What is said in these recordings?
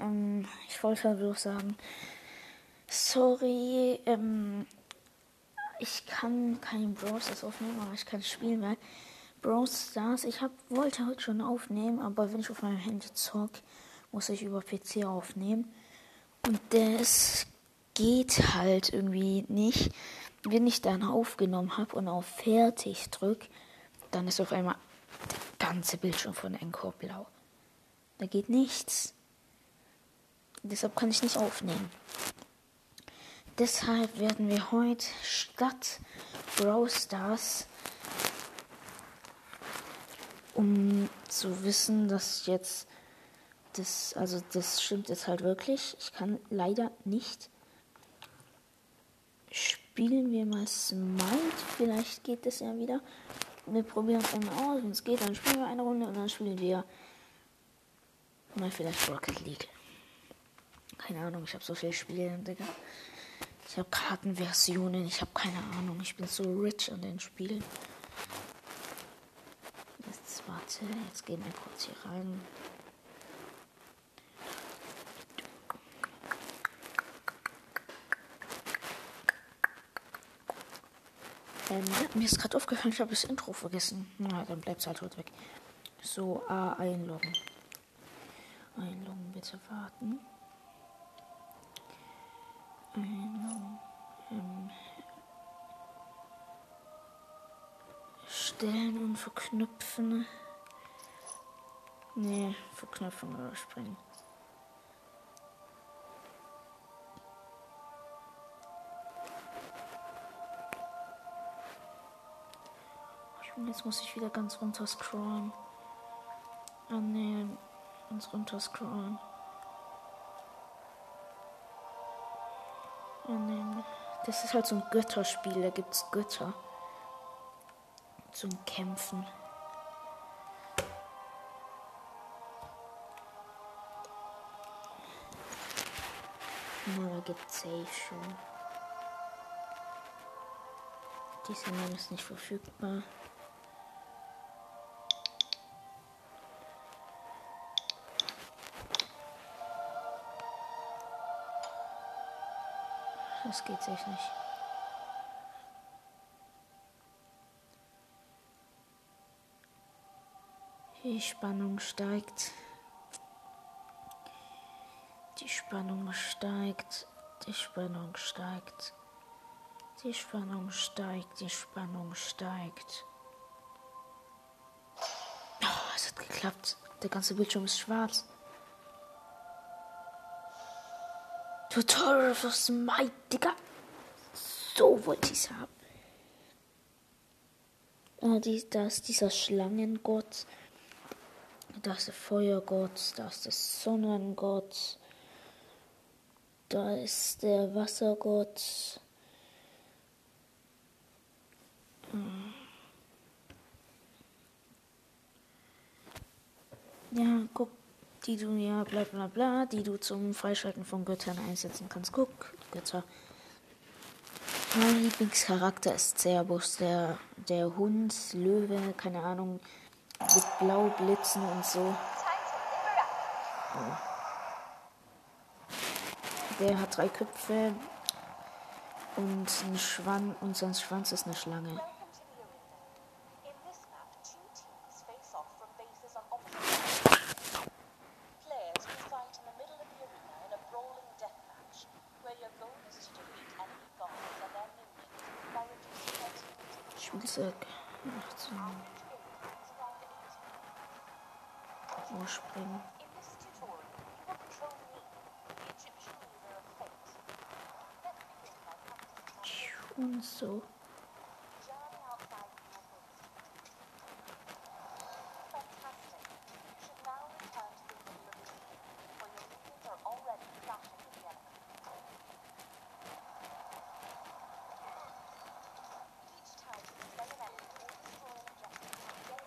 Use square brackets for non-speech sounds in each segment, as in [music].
ähm, ich wollte bloß sagen, sorry, ähm, ich kann kein Brawl Stars aufnehmen, aber ich kann spielen, weil Brawl Stars, ich hab, wollte heute schon aufnehmen, aber wenn ich auf meinem Handy zock, muss ich über PC aufnehmen. Und das geht halt irgendwie nicht. Wenn ich dann aufgenommen habe und auf Fertig drück, dann ist auf einmal der ganze Bildschirm von Encore blau. Da geht nichts. Deshalb kann ich nicht aufnehmen. Deshalb werden wir heute statt Brawl Stars, um zu wissen, dass jetzt das, also das stimmt jetzt halt wirklich. Ich kann leider nicht. Spielen wir mal Smite. Vielleicht geht das ja wieder. Wir probieren es einmal aus. Wenn es geht, dann spielen wir eine Runde und dann spielen wir mal vielleicht Rocket League. Keine Ahnung, ich habe so viele Spiele, Digga. Ich habe Kartenversionen, ich habe keine Ahnung. Ich bin so rich an den Spielen. Jetzt warte, jetzt gehen wir kurz hier rein. Ähm, ja, mir ist gerade aufgefallen, ich habe das Intro vergessen. Na, dann bleibt es halt heute weg. So, A, einloggen. Einloggen, bitte warten. Einloggen. Ähm, stellen und verknüpfen. Nee, verknüpfen oder springen. Jetzt muss ich wieder ganz runter scrollen. Ah ne, ganz runter scrollen. Das ist halt so ein Götterspiel, da gibt's Götter. Zum Kämpfen. Na, da gibt's safe schon. Diese Name ist nicht verfügbar. Das geht sich nicht. Die Spannung steigt. Die Spannung steigt. Die Spannung steigt. Die Spannung steigt. Die Spannung steigt. Oh, es hat geklappt. Der ganze Bildschirm ist schwarz. Tutorial für Smite, Digga. So wollte ich's haben. Ah, die, da ist dieser Schlangengott. Da ist der Feuergott. Da ist der Sonnengott. Da ist der Wassergott. Hm. Ja, guck, die du ja bla bla bla, die du zum Freischalten von Göttern einsetzen kannst. Guck, Götter. Mein Lieblingscharakter ist Cerbus, der, der Hund, Löwe, keine Ahnung, mit Blaublitzen und so. Der hat drei Köpfe und ein Schwanz und sein Schwanz ist eine Schlange. Und so.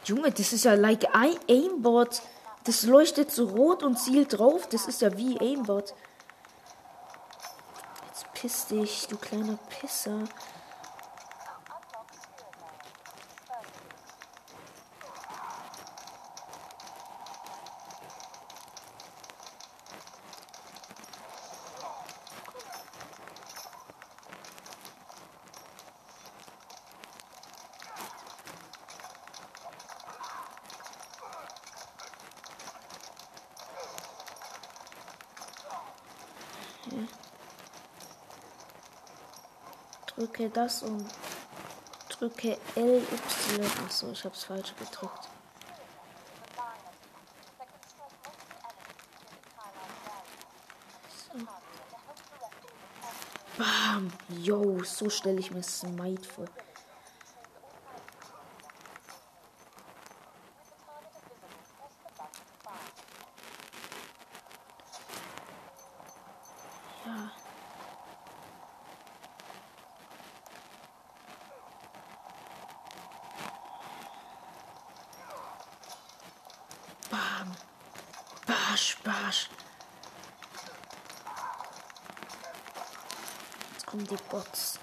Junge, das ist ja like Aimbot. Das leuchtet so rot und zielt drauf. Das ist ja wie Aimbot. Jetzt piss dich, du kleiner Pisser. Drücke das und drücke LY. Achso, ich hab's falsch gedrückt. Bam! Yo, so stelle ich mir Smite vor. Ja. Bam. Basch, basch. Jetzt kommen die Bots.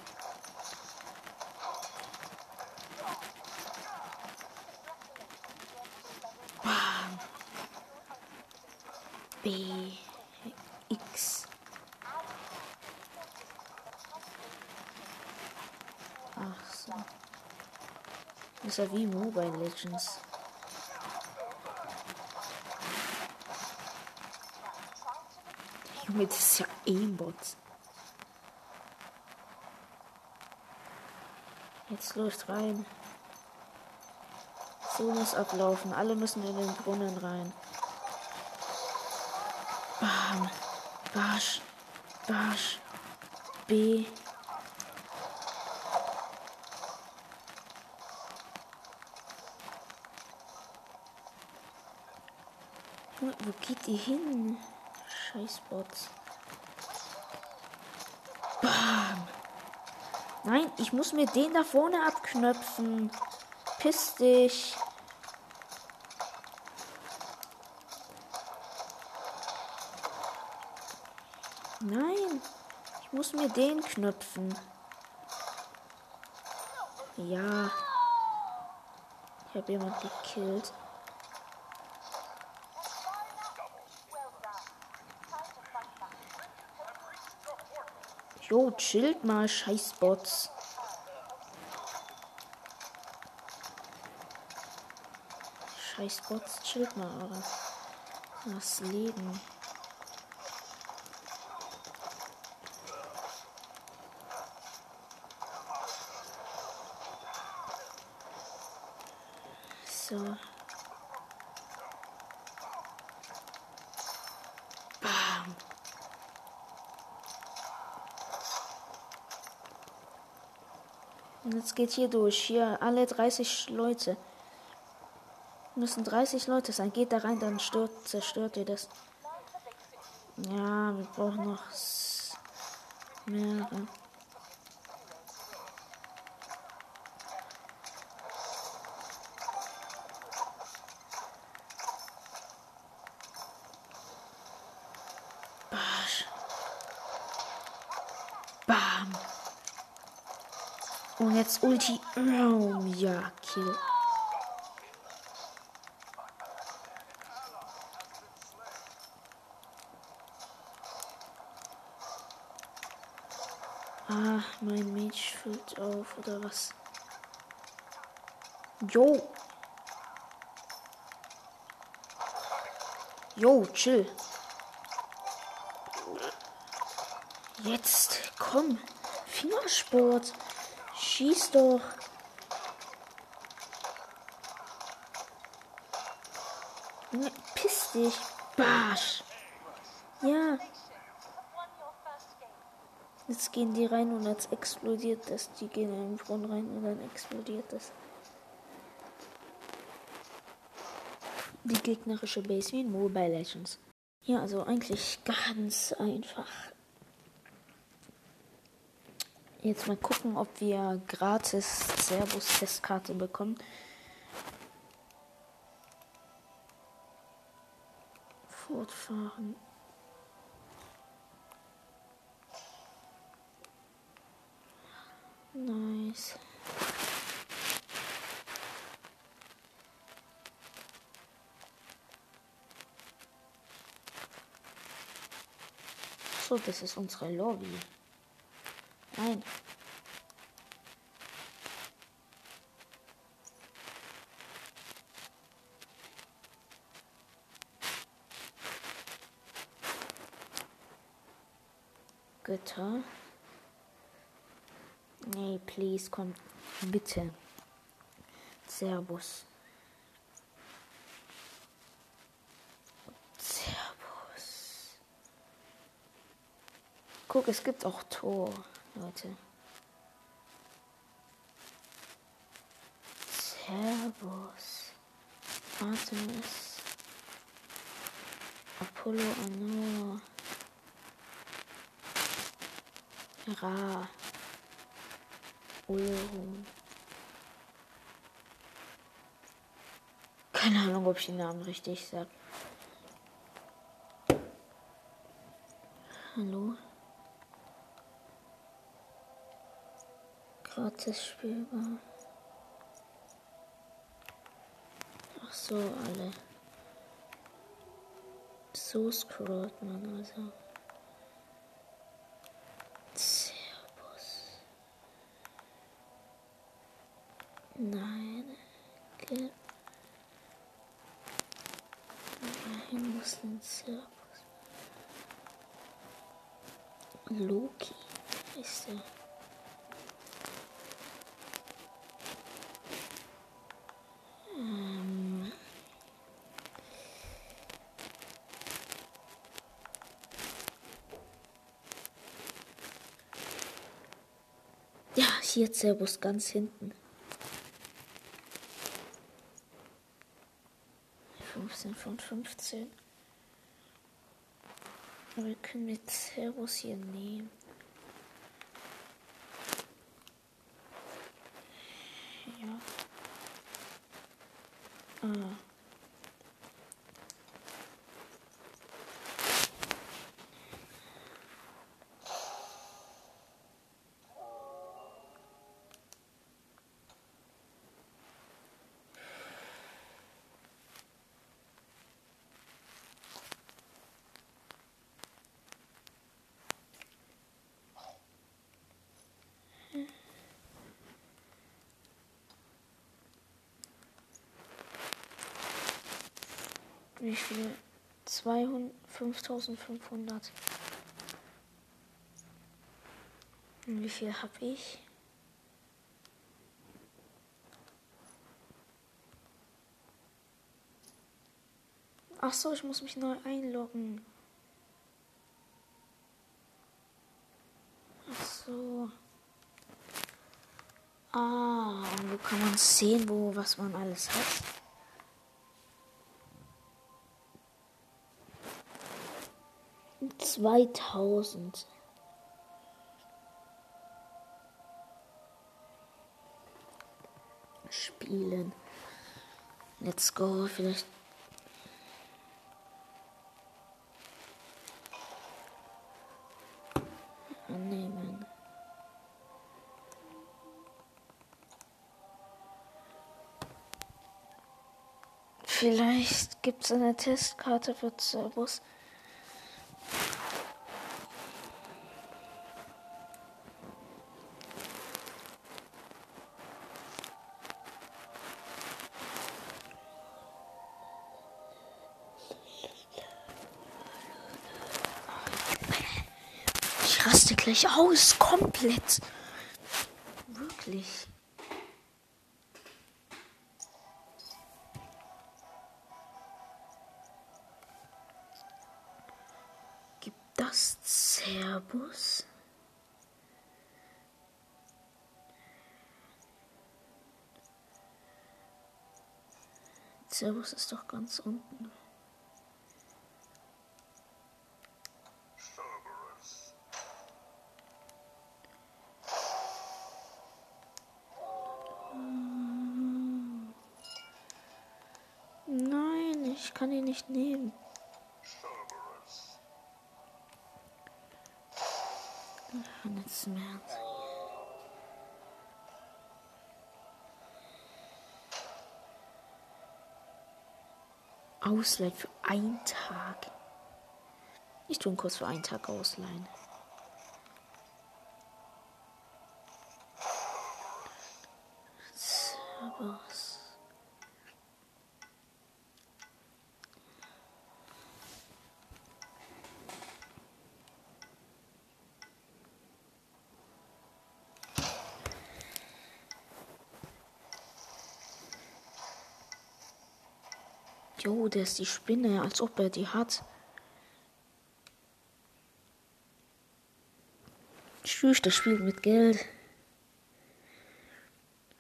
Bam. B. X. Ach so. Das ist ja wie Mobile Legends. Junge, das ist ja Aimbot. Jetzt läuft rein. So muss ablaufen. Alle müssen in den Brunnen rein. Bam. Basch. Basch. B. Wo geht die hin? Scheißbots. Bam. Nein, ich muss mir den da vorne abknöpfen. Piss dich. Nein, ich muss mir den knöpfen. Ja. Ich habe jemand gekillt. Jo, chillt mal, scheiß Bots. Scheiß Bots, chillt mal, eure. Das Leben. So. Bam. Und jetzt geht hier durch. Hier alle 30 Leute. Müssen 30 Leute sein. Geht da rein, dann stört, zerstört ihr das. Ja, wir brauchen noch mehrere. Basch. Bam. Und jetzt Ulti. Oh, ja, Kill. Ah, mein Mage füllt auf, oder was? Jo. Jo, chill. Jetzt, komm. Fingersport. Schieß doch. Junge, Piss dich. Barsch. Ja. Jetzt gehen die rein und jetzt explodiert das. Die gehen in den Brunnen rein und dann explodiert das. Die gegnerische Base wie in Mobile Legends. Ja, also eigentlich ganz einfach. Jetzt mal gucken, ob wir gratis Servus-Testkarte bekommen. Fortfahren. Nice. So, das ist unsere Lobby. Nein. Götter. Nee, please, komm. Bitte. Servus. Servus. Guck, es gibt auch Tor, Leute. Servus. Artemis. Apollo Anor. Ra. Ulrun. Keine Ahnung, ob ich den Namen richtig sag. Hallo? Gratis spielbar. Ach so, alle. So scrollt man also. Servus. Nein. Ge Nein, muss ein Servus. Loki ist er. Ähm. Hier Servus ganz hinten. 15 von 15. Aber wir können mit Servus hier nehmen. Ja. Ah. Wie viel? 200, 5500. Und wie viel habe ich? Ach so, ich muss mich neu einloggen. Ach so. Ah, wo kann man sehen, wo was man alles hat? Zweitausend. Spielen. Let's go. Vielleicht. Annehmen. Vielleicht gibt es eine Testkarte für Servus. Ich raste gleich aus, komplett. Wirklich. Gibt das Cerbus? Cerbus ist doch ganz unten. Nicht nehmen. Jetzt mehr. Ausleihen für einen Tag. Ich tue ihn kurz für einen Tag ausleihen. Servus. Jo, der ist die Spinne, als ob er die hat. Tschüss, der spielt mit Geld.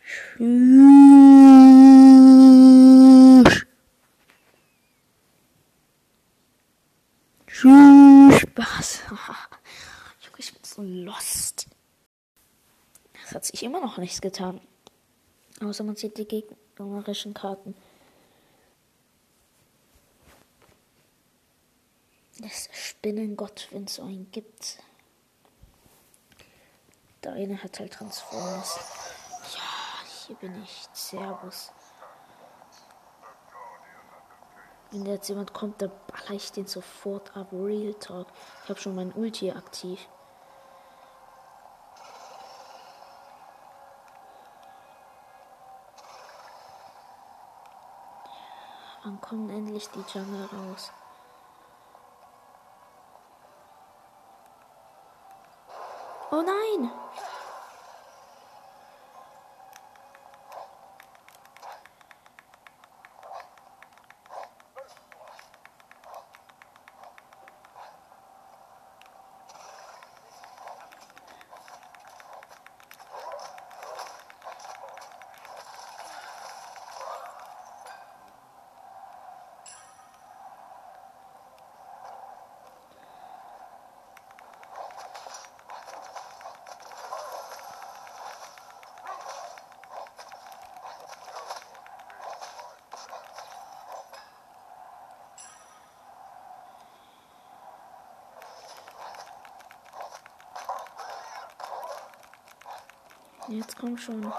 Tschüss. Tschüss, Spaß. Junge, [laughs] ich bin so lost. Es hat sich immer noch nichts getan. Außer man sieht die gegnerischen Karten. Das Spinnengott, wenn es einen gibt. Der eine hat halt Transformers. Ja, hier bin ich. Servus. Wenn jetzt jemand kommt, dann baller ich den sofort ab. Real Talk. Ich habe schon mein Ulti aktiv. Wann kommen endlich die Jungle raus? Oh nein! Jetzt komm schon. Ja,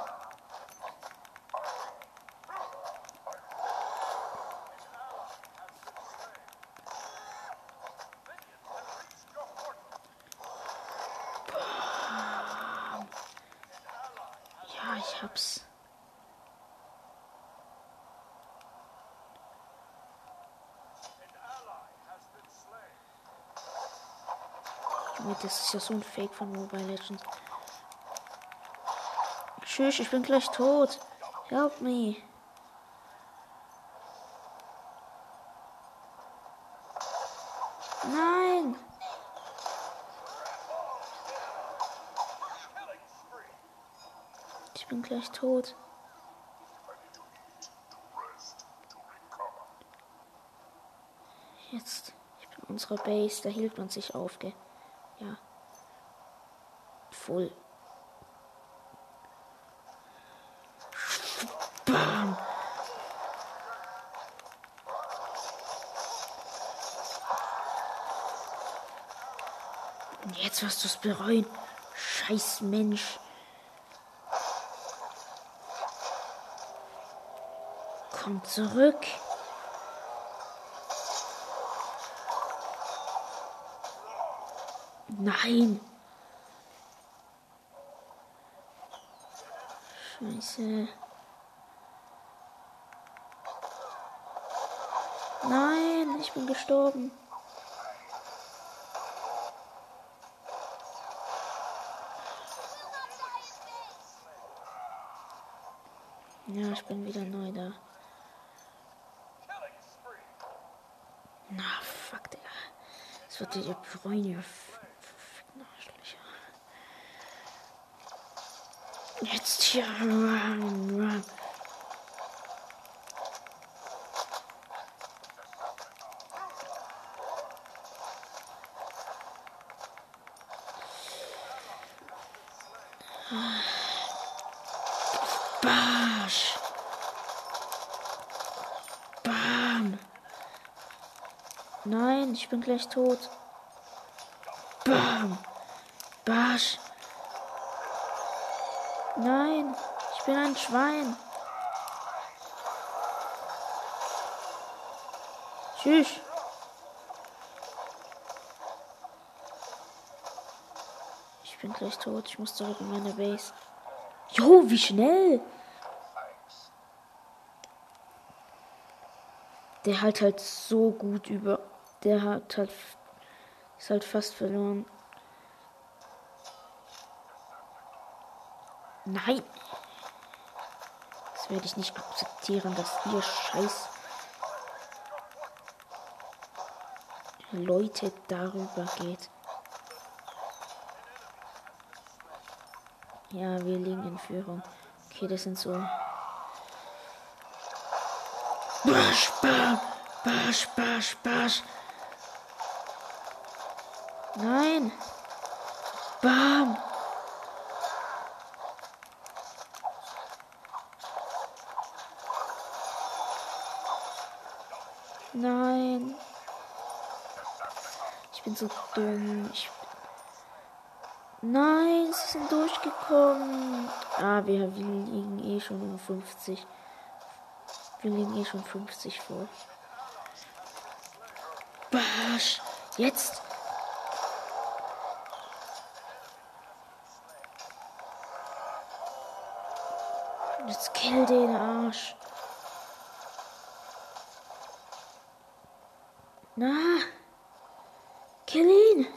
ich hab's. Das ist ja so ein Fake von Mobile Legends. Tschüss, ich bin gleich tot. Help me. Nein. Ich bin gleich tot. Jetzt. Ich bin unsere Base. Da hielt man sich auf, gell? Ja. Voll. Jetzt wirst du es bereuen. Scheiß Mensch. Komm zurück. Nein. Scheiße. Nein, ich bin gestorben. Bin wieder neu da. Na, fuck, Digga. Das wird die Bräune. Jetzt hier. Run, run. Barsch. Bam. Nein, ich gleich tot. Bam. Barsch. Nein, ich bin ein Schwein. Tschüss. Ich bin gleich tot. Ich muss zurück in meine Base. Jo, wie schnell! Der halt halt so gut über. Der hat halt. Ist halt fast verloren. Nein! Das werde ich nicht akzeptieren, dass ihr Scheiß Leute darüber geht. Ja, wir liegen in Führung. Okay, das sind so. Basch, bam, basch, basch, basch. Nein. Bam. Nein. Ich bin so dumm. Ich Nein, sie sind durchgekommen. Ah, wir, wir liegen eh schon um 50. Wir liegen eh schon 50 vor. Basch. Jetzt. Jetzt kill den Arsch. Na. Kill ihn.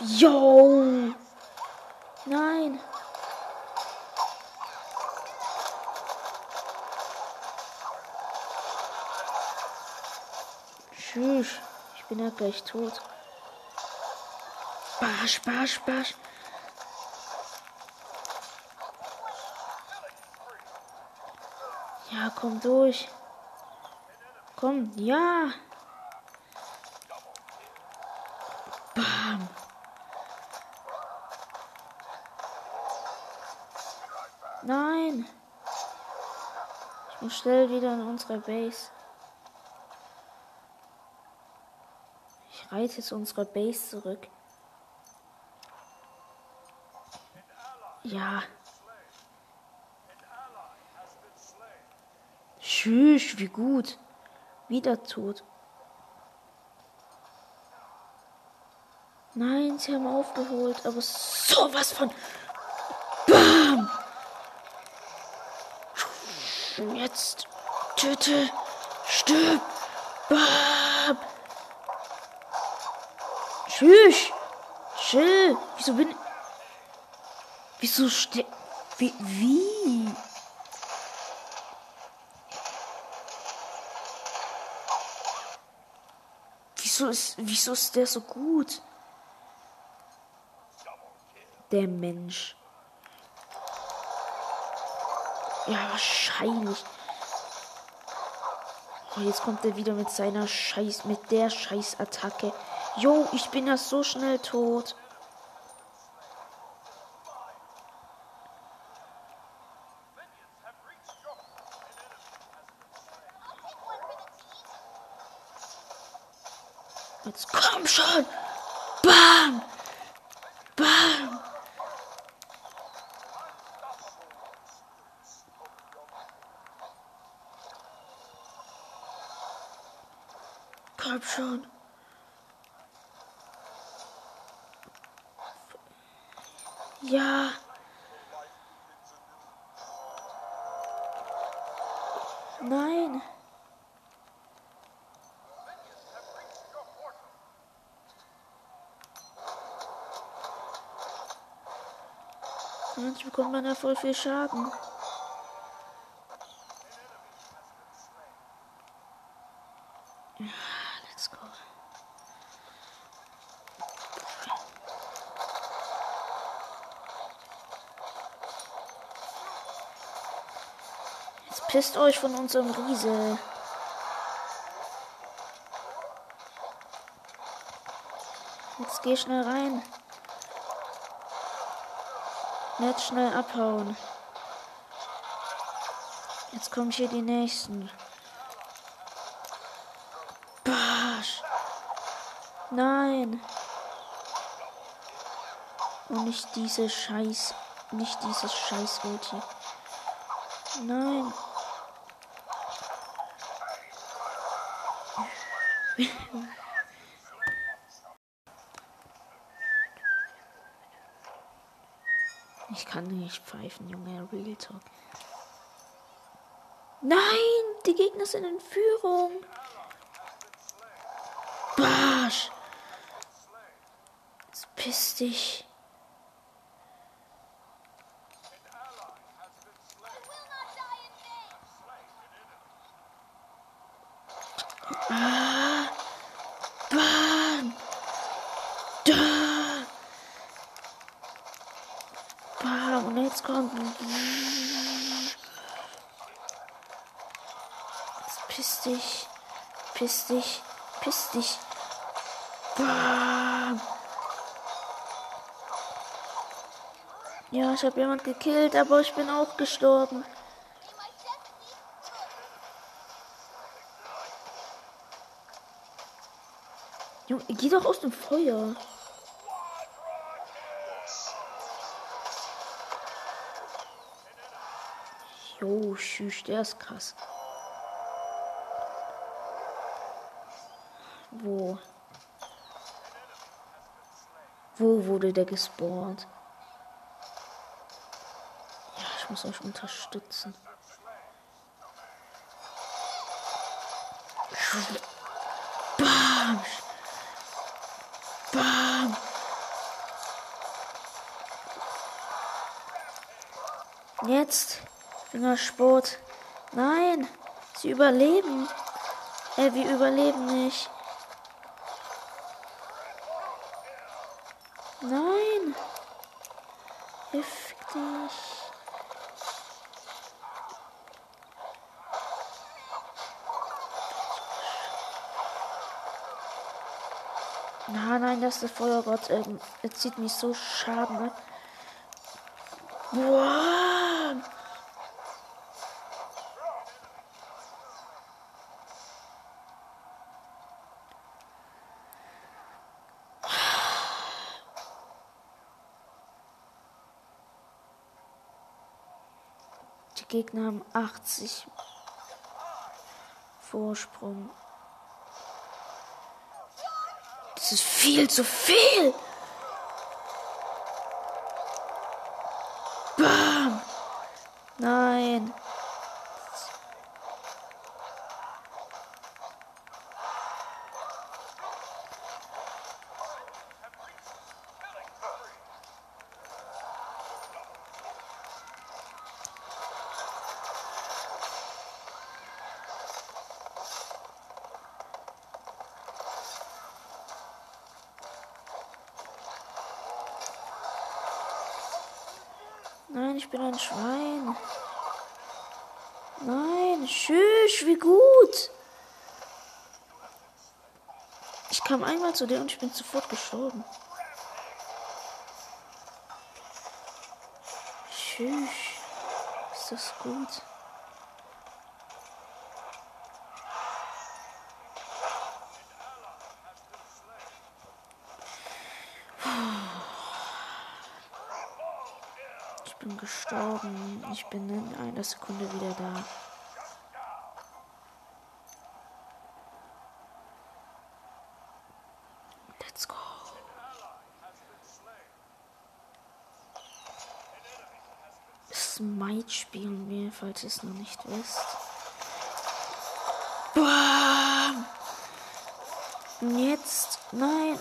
Yo! Nein! Tschüss. Ich bin ja gleich tot. Basch, basch, basch. Ja, komm durch. Komm, ja. Bam. Nein. Ich muss schnell wieder in unsere Base. Ich reite jetzt unsere Base zurück. Ja. Tschüss, wie gut. Wieder tot. Nein, sie haben aufgeholt, aber sowas von. Bam! Jetzt töte, stirb, bam! Tschüss! Chill! Wieso bin. Wieso ste. Wie. Wie? Wieso ist, wieso ist der so gut? Der Mensch. Ja, wahrscheinlich. Oh, jetzt kommt er wieder mit seiner Scheiß, mit der Scheißattacke. Jo, ich bin ja so schnell tot. Jetzt komm schon. Bam. Bam. Komm schon. Ja. Nein. Sonst bekommt man ja voll viel Schaden. Let's go. Jetzt pisst euch von unserem Riese. Jetzt geh schnell rein. Jetzt schnell abhauen. Jetzt kommen hier die nächsten. Basch. Nein. Und nicht diese Scheiß. Nicht dieses Scheiß Ulti. Nein. Ich kann nicht pfeifen, Junge. Real Talk. Nein, die Gegner sind in Führung. Barsch. Dich. Ah. Jetzt kommt. Jetzt piss dich. Piss dich. Piss dich. Bam. Ja, ich habe jemand gekillt, aber ich bin auch gestorben. Junge, geh doch aus dem Feuer. Jo, tschüss, der ist krass. Wo? Wo wurde der gespawnt? Ich muss euch unterstützen. Bam! Bam! Jetzt Fingersport. Nein, sie überleben. Äh, wir überleben nicht. Nein. Hilf dich. Nein, nein, das ist der Feuergott. Er, er zieht mich so Schaden ab. Wow. Die Gegner haben 80 Vorsprung. Das ist viel zu viel. Bam. Nein. Nein, ich bin ein Schwein. Nein, tschüss, wie gut. Ich kam einmal zu dir und ich bin sofort gestorben. Tschüss. Ist das gut? Bin gestorben. Ich bin in einer Sekunde wieder da. Let's go. Smite spielen wir, falls ihr es noch nicht wisst. Bam! Jetzt, nein.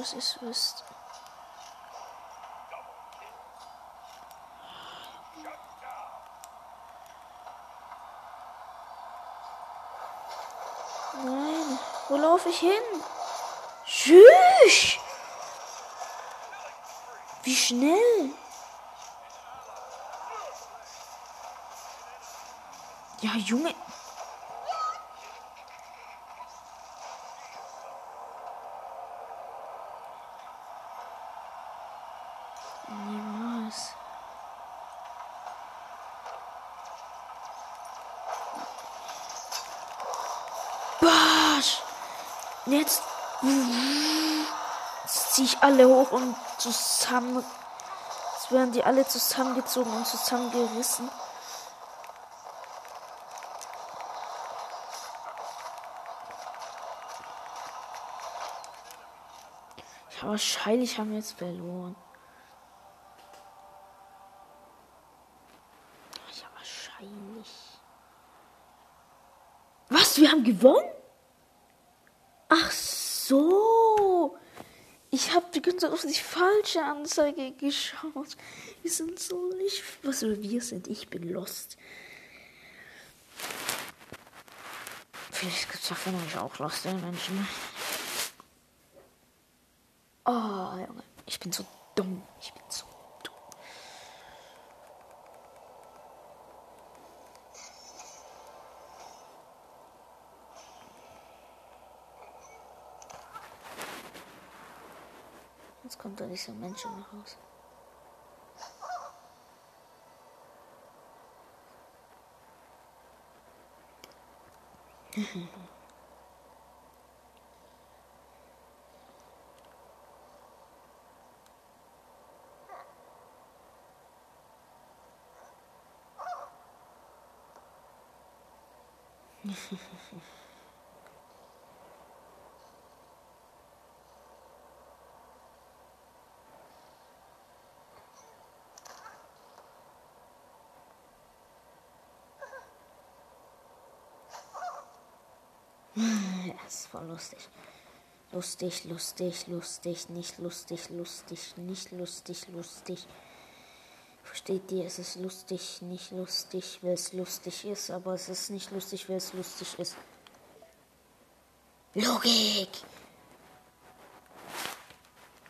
Ihr es wisst. Nein, wo laufe ich hin? Tschüss! Wie schnell? Ja, Junge. Niemals. Basch! Jetzt. Jetzt ziehe ich alle hoch und zusammen. Jetzt werden die alle zusammengezogen und zusammengerissen. Ja, wahrscheinlich haben wir jetzt verloren. Ja, wahrscheinlich. Was? Was? Wir haben gewonnen? Ach so. Zeit auf die falsche Anzeige geschaut. Wir sind so nicht. Was wir sind. Ich bin lost. Vielleicht gibt es davon euch auch lost Menschen. Oh, Junge. Ich bin so dumm. Ich bin so kommt da dieser Mensch nach Hause. [laughs] Ja, ist voll lustig. Lustig, lustig, lustig, nicht lustig, lustig, nicht lustig, lustig. Versteht ihr, es ist lustig, nicht lustig, weil es lustig ist, aber es ist nicht lustig, weil es lustig ist. Logik!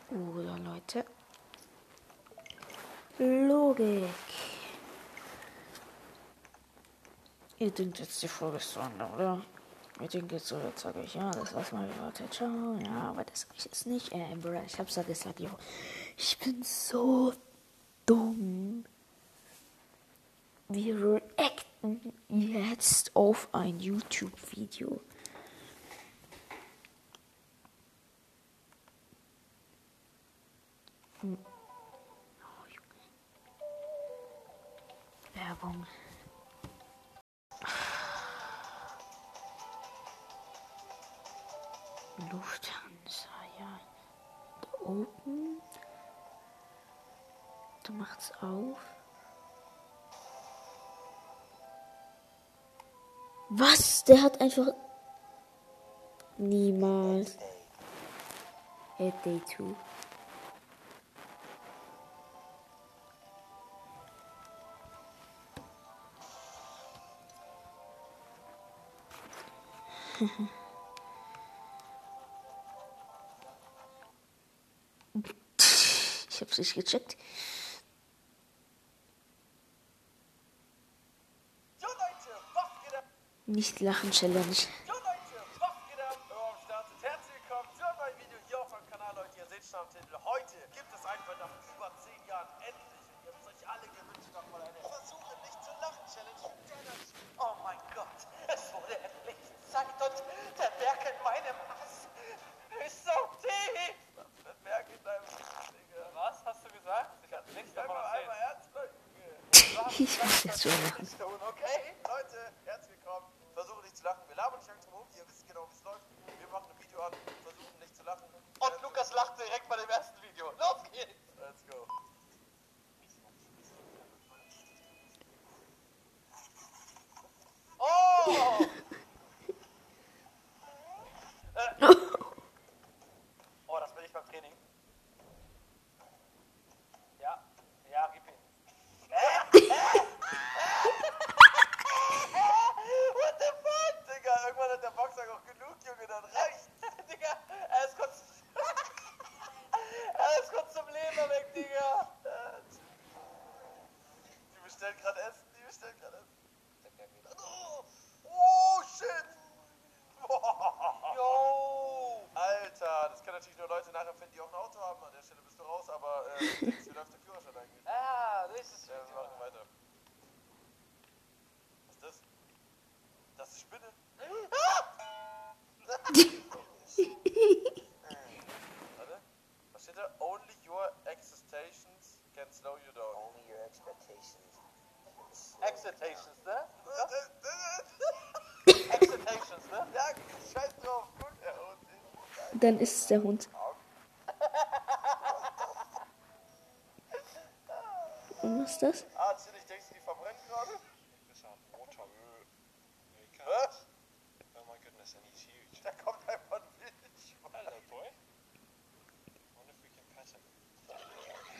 Oder Leute. Logik. Ihr denkt jetzt die Folge ist zu Ende, oder? Ihr denkt jetzt so, jetzt sage ich, ja, das war's mal, Leute, ciao. Ja, aber das sage ich jetzt nicht, äh, Bruder, ich hab's ja gesagt, jo. Ich bin so dumm. Wir reacten jetzt auf ein YouTube-Video. Hm. Werbung. Lufthansa, ja. Da oben. Da macht's auf. Was? Der hat einfach. Niemals. At Day 2. hab's nicht gecheckt. Nicht lachen, Challenge. Jo Leute, was geht ab? Eure am Start sind. Herzlich willkommen zu einem neuen Video hier auf meinem Kanal, Leute. Ihr seht schon am Titel. Heute gibt es einfach nach über 10 Jahren endlich, und ihr habt es euch alle gewünscht, nochmal eine Versuche nicht zu lachen Challenge. Oh mein Gott, es wurde endlich Zeit und der Berg in meinem Ass ist so tief. Was für ein Berg in deinem Ass, Digga? Was hast du gesagt? Ich hab nichts davon einmal ernsthaft. Ich muss jetzt schon lachen. Stone, okay? Leute, herzlich willkommen. Versuche nicht zu lachen. Wir labern nicht lang drum herum. Ihr wisst genau, wie es läuft. Wir machen ein Video an, versuchen nicht zu lachen. Und Lukas lacht direkt bei dem ersten Video. Los geht's. Let's go. Oh! äh. Oh, das bin ich beim Training. Ja, ja, gib ihn. What the fuck, Digga? Irgendwann hat der Boxer auch genug, Junge, dann reicht. Digga, er ist kurz. er ist kurz zum Leben weg, Digga. Die bestellt gerade Essen, die bestellt gerade Essen. Oh, oh shit. Yo. Alter, das können natürlich nur Leute nachempfinden, die auch ein Auto haben. An der Stelle bist du raus, aber äh, wie läuft der Führerschein eigentlich? Ah, das ist ja, wir machen weiter. Was ist das? Das ist Spinne. Warte. Was steht da? Only your expectations can slow you down. Only your expectations. Excitations, ne? Excitations, ne? Ja, scheiß drauf. Gut, ja, und ich. Dann ist es der Hund. Und was ist das? Ah, ich denkst, die verbrennen gerade? Besser Motoröl. Nee, kann Was? Ja, Da kommt einfach ein Wildschwein. Hello, boy. Wonder if we can pet him.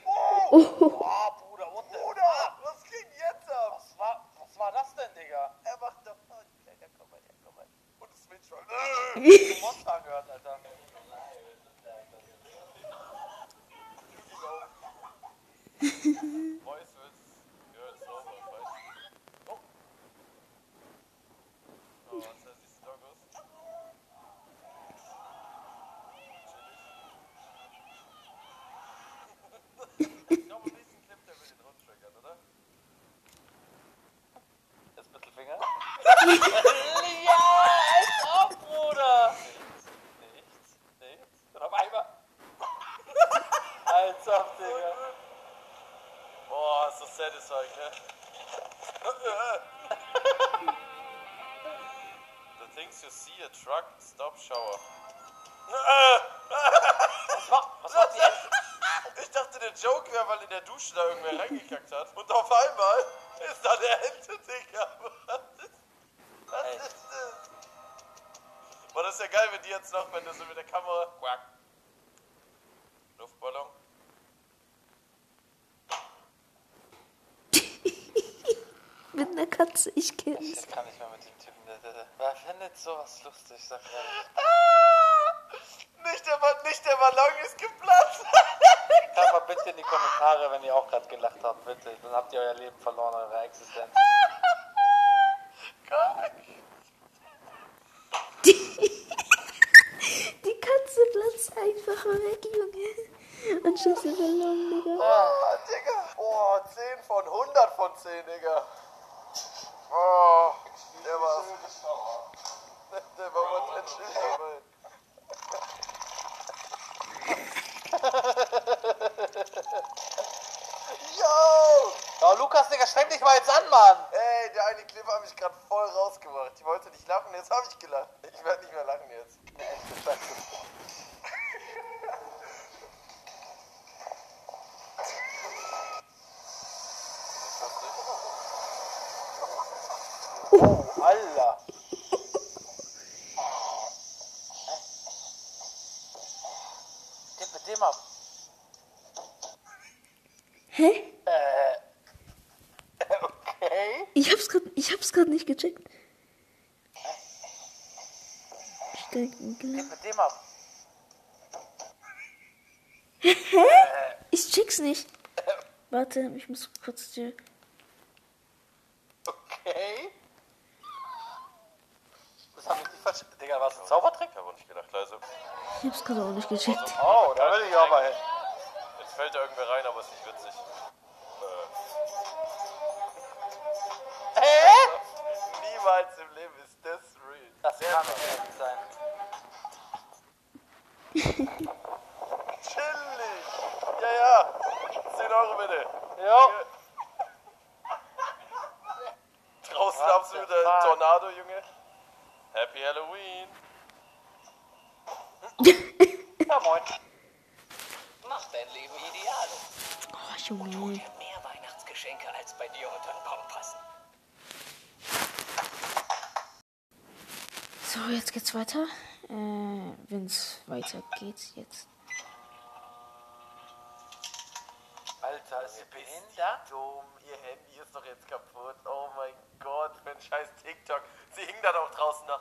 Oh, Oh, Bruder, what the Bruder, was ging jetzt ab? Was war, was war das denn, Digga? Er macht doch... Oh, Kleiner, komm mal her, komm mal. Und das Wildschwein. [laughs] Ich hab Monster angehört, Alter. Voice wird... Ja, ist sauber, weißt du. Oh. Oh, was heißt diese Doggos? Ich glaube, im nächsten Clip, der will den rumtriggern, oder? Jetzt Mittelfinger. ja, als ob, Bruder. Nichts, nichts. Und auf einmal. als ob, Digga. Boah, ist das satisfying, ne? The things you see a truck, stop shower. Was war, was war die? Ich dachte, der Joke wäre, weil in der Dusche da irgendwer reingekackt hat. Und auf einmal ist da der Ente, Digga. Was ist, was Ey. ist das? Boah, das ist ja geil, wenn die jetzt noch, wenn du so mit der Kamera... Quack. Luftballon. [laughs] Mit einer Katze, ich kenn's. Ich kann nicht mehr mit dem Typen. Der, der, der, wer findet sowas lustig, sag ehrlich. Ah, nicht, der, Ba- nicht der Ballon ist geplatzt. Schreibt mal bitte in die Kommentare, wenn ihr auch gerade gelacht habt, bitte. Dann habt ihr euer Leben verloren, eure Existenz. Kack. Die Katze platzt einfach weg, Junge. Und schießt den Ballon, Digga. Ah, Digga. Boah, 10 von 100 von 10, Digga. Oh, der war... Der war untentional. Yo! Oh, Lukas, Digga, streng dich mal jetzt an, Mann! Ey, der eine Clip hat mich gerade voll rausgemacht. Ich wollte nicht lachen, jetzt habe ich gelacht. Ich werde nicht mehr lachen jetzt. [laughs] Echte Scheiße. Oh, Alter! Gib mit dem ab. Hä? Äh. Okay. Ich hab's grad, ich hab's grad nicht gecheckt. Stecken, genau. mit dem ab. Ich check's nicht. Warte, ich muss kurz die. Okay. Das hab ich nicht verstanden. Digga, war es ein Zaubertrick? Ich habe nicht gedacht, leise. Ich hab's gerade auch nicht gecheckt. Oh, da will ich auch mal hin. So, jetzt geht's weiter. Äh, wenn's weitergeht jetzt. Alter, ist ihr behindert? Dumm, ihr Handy ist doch jetzt kaputt. Oh mein Gott, für ein scheiß TikTok. Sie hing da doch draußen noch.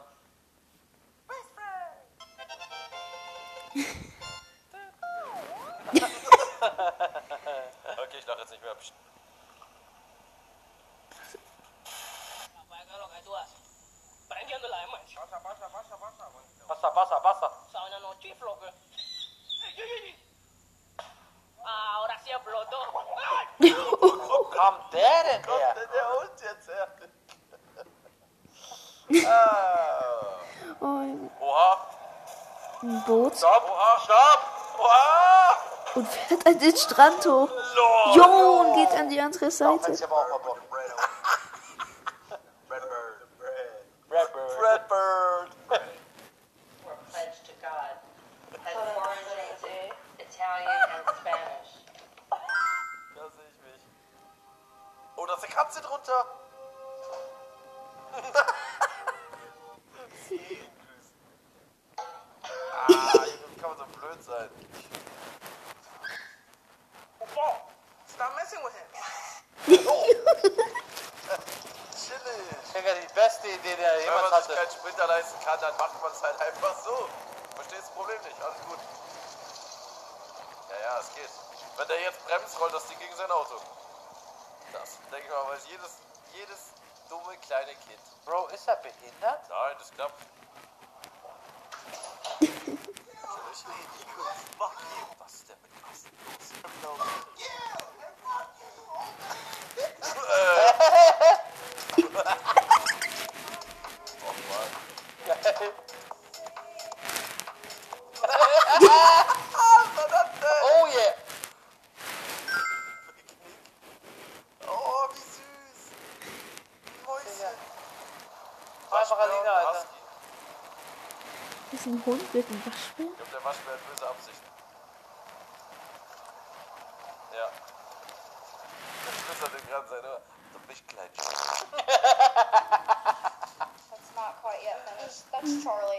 Ah. Oh, Oha, ein Boot. Stopp, oha, stopp! Oha! Und fährt an den Strand hoch. Lord! Jo, und geht an die andere Seite. stuff. ist ein Hund, wird ein Waschbär? Ich glaube, der Waschbär hat böse Absichten. Ja. Das hat gerade sein, oder? Du bist klein. That's not quite yet finished. That's Charlie.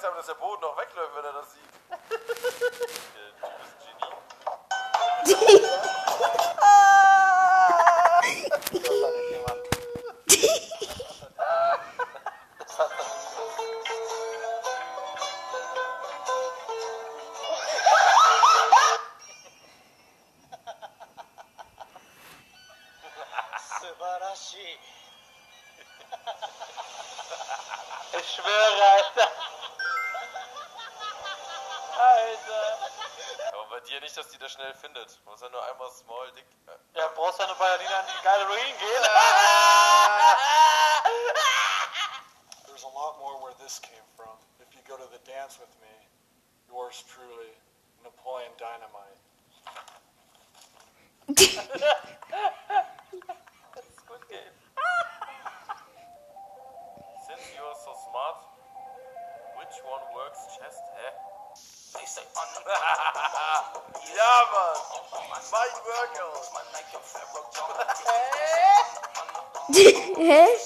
Angst haben, dass der Boden noch wegläuft, wenn er das sieht. der Typ ist Genie. Ich schwöre, Alter. dir nicht, dass die das schnell findet. Ja er nur einmal small, dick. Äh. Ja, brauchst eine Ballerina, die geile Ruin gehen. [laughs] There's a lot more where this came from. If you go to the dance with me, yours truly, Napoleon Dynamite. [laughs] farmers, my workers. hey.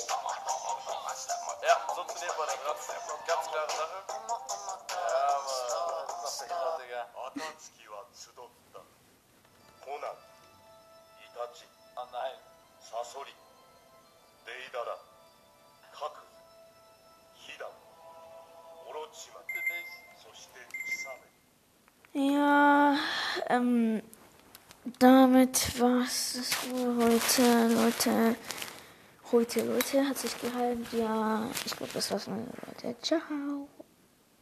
Leute, Leute, hat sich gehalten. Ja, ich glaube, das war's, meine Leute. Ciao.